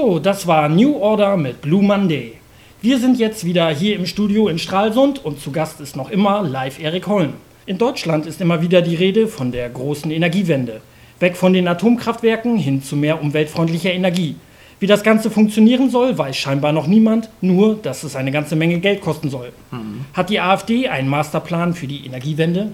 So, das war New Order mit Blue Monday. Wir sind jetzt wieder hier im Studio in Stralsund und zu Gast ist noch immer live Erik Holm. In Deutschland ist immer wieder die Rede von der großen Energiewende. Weg von den Atomkraftwerken hin zu mehr umweltfreundlicher Energie. Wie das Ganze funktionieren soll, weiß scheinbar noch niemand, nur dass es eine ganze Menge Geld kosten soll. Mhm. Hat die AfD einen Masterplan für die Energiewende?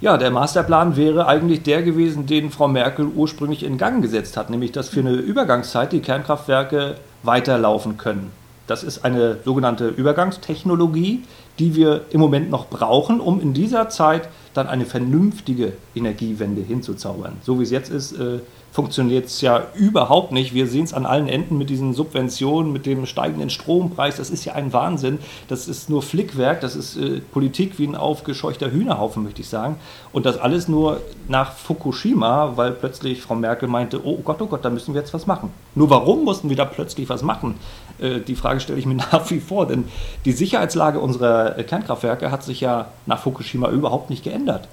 Ja, der Masterplan wäre eigentlich der gewesen, den Frau Merkel ursprünglich in Gang gesetzt hat, nämlich dass für eine Übergangszeit die Kernkraftwerke weiterlaufen können. Das ist eine sogenannte Übergangstechnologie, die wir im Moment noch brauchen, um in dieser Zeit dann eine vernünftige Energiewende hinzuzaubern. So wie es jetzt ist, äh, funktioniert es ja überhaupt nicht. Wir sehen es an allen Enden mit diesen Subventionen, mit dem steigenden Strompreis. Das ist ja ein Wahnsinn. Das ist nur Flickwerk, das ist äh, Politik wie ein aufgescheuchter Hühnerhaufen, möchte ich sagen. Und das alles nur nach Fukushima, weil plötzlich Frau Merkel meinte, oh Gott, oh Gott, da müssen wir jetzt was machen. Nur warum mussten wir da plötzlich was machen? Äh, die Frage stelle ich mir nach wie vor, denn die Sicherheitslage unserer äh, Kernkraftwerke hat sich ja nach Fukushima überhaupt nicht geändert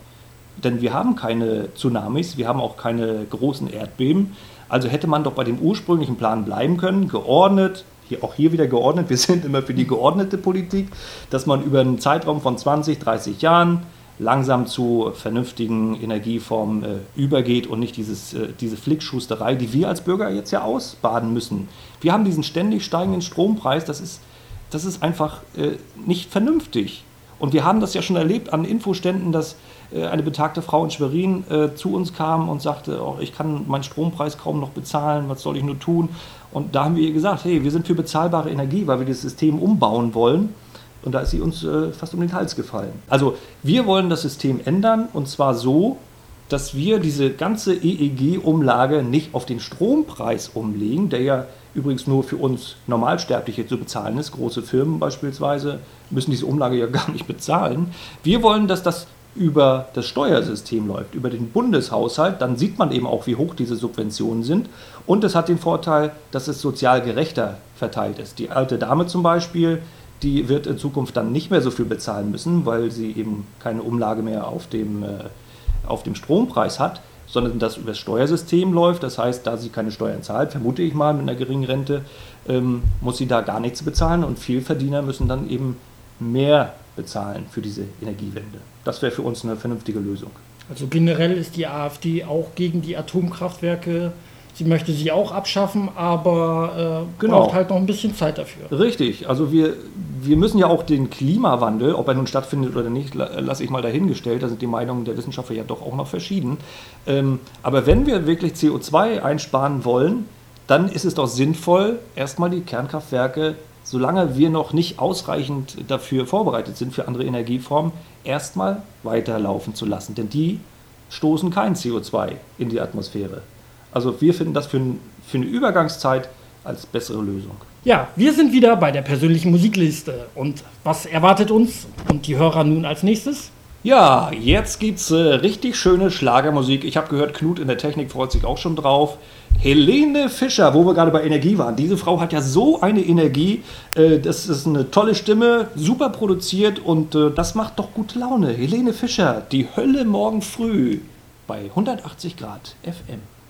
denn wir haben keine Tsunamis, wir haben auch keine großen Erdbeben. Also hätte man doch bei dem ursprünglichen Plan bleiben können, geordnet, hier, auch hier wieder geordnet, wir sind immer für die geordnete Politik, dass man über einen Zeitraum von 20, 30 Jahren langsam zu vernünftigen Energieformen äh, übergeht und nicht dieses, äh, diese Flickschusterei, die wir als Bürger jetzt ja ausbaden müssen. Wir haben diesen ständig steigenden Strompreis, das ist, das ist einfach äh, nicht vernünftig. Und wir haben das ja schon erlebt an Infoständen, dass äh, eine betagte Frau in Schwerin äh, zu uns kam und sagte, oh, ich kann meinen Strompreis kaum noch bezahlen, was soll ich nur tun? Und da haben wir ihr gesagt, hey, wir sind für bezahlbare Energie, weil wir das System umbauen wollen. Und da ist sie uns äh, fast um den Hals gefallen. Also wir wollen das System ändern und zwar so, dass wir diese ganze EEG-Umlage nicht auf den Strompreis umlegen, der ja übrigens nur für uns Normalsterbliche zu bezahlen ist. Große Firmen beispielsweise müssen diese Umlage ja gar nicht bezahlen. Wir wollen, dass das über das Steuersystem läuft, über den Bundeshaushalt, dann sieht man eben auch, wie hoch diese Subventionen sind. Und es hat den Vorteil, dass es sozial gerechter verteilt ist. Die alte Dame zum Beispiel, die wird in Zukunft dann nicht mehr so viel bezahlen müssen, weil sie eben keine Umlage mehr auf dem, äh, auf dem Strompreis hat, sondern das über das Steuersystem läuft. Das heißt, da sie keine Steuern zahlt, vermute ich mal mit einer geringen Rente, ähm, muss sie da gar nichts bezahlen und Vielverdiener müssen dann eben mehr bezahlen für diese Energiewende. Das wäre für uns eine vernünftige Lösung. Also generell ist die AfD auch gegen die Atomkraftwerke. Sie möchte sie auch abschaffen, aber äh, genau. braucht halt noch ein bisschen Zeit dafür. Richtig. Also wir, wir müssen ja auch den Klimawandel, ob er nun stattfindet oder nicht, lasse ich mal dahingestellt. Da sind die Meinungen der Wissenschaftler ja doch auch noch verschieden. Ähm, aber wenn wir wirklich CO2 einsparen wollen, dann ist es doch sinnvoll, erstmal die Kernkraftwerke solange wir noch nicht ausreichend dafür vorbereitet sind für andere Energieformen, erstmal weiterlaufen zu lassen. Denn die stoßen kein CO2 in die Atmosphäre. Also wir finden das für, für eine Übergangszeit als bessere Lösung. Ja, wir sind wieder bei der persönlichen Musikliste. Und was erwartet uns und die Hörer nun als nächstes? Ja, jetzt gibt's äh, richtig schöne Schlagermusik. Ich habe gehört, Knut in der Technik freut sich auch schon drauf. Helene Fischer, wo wir gerade bei Energie waren. Diese Frau hat ja so eine Energie. Äh, das ist eine tolle Stimme, super produziert und äh, das macht doch gute Laune. Helene Fischer, die Hölle morgen früh bei 180 Grad FM.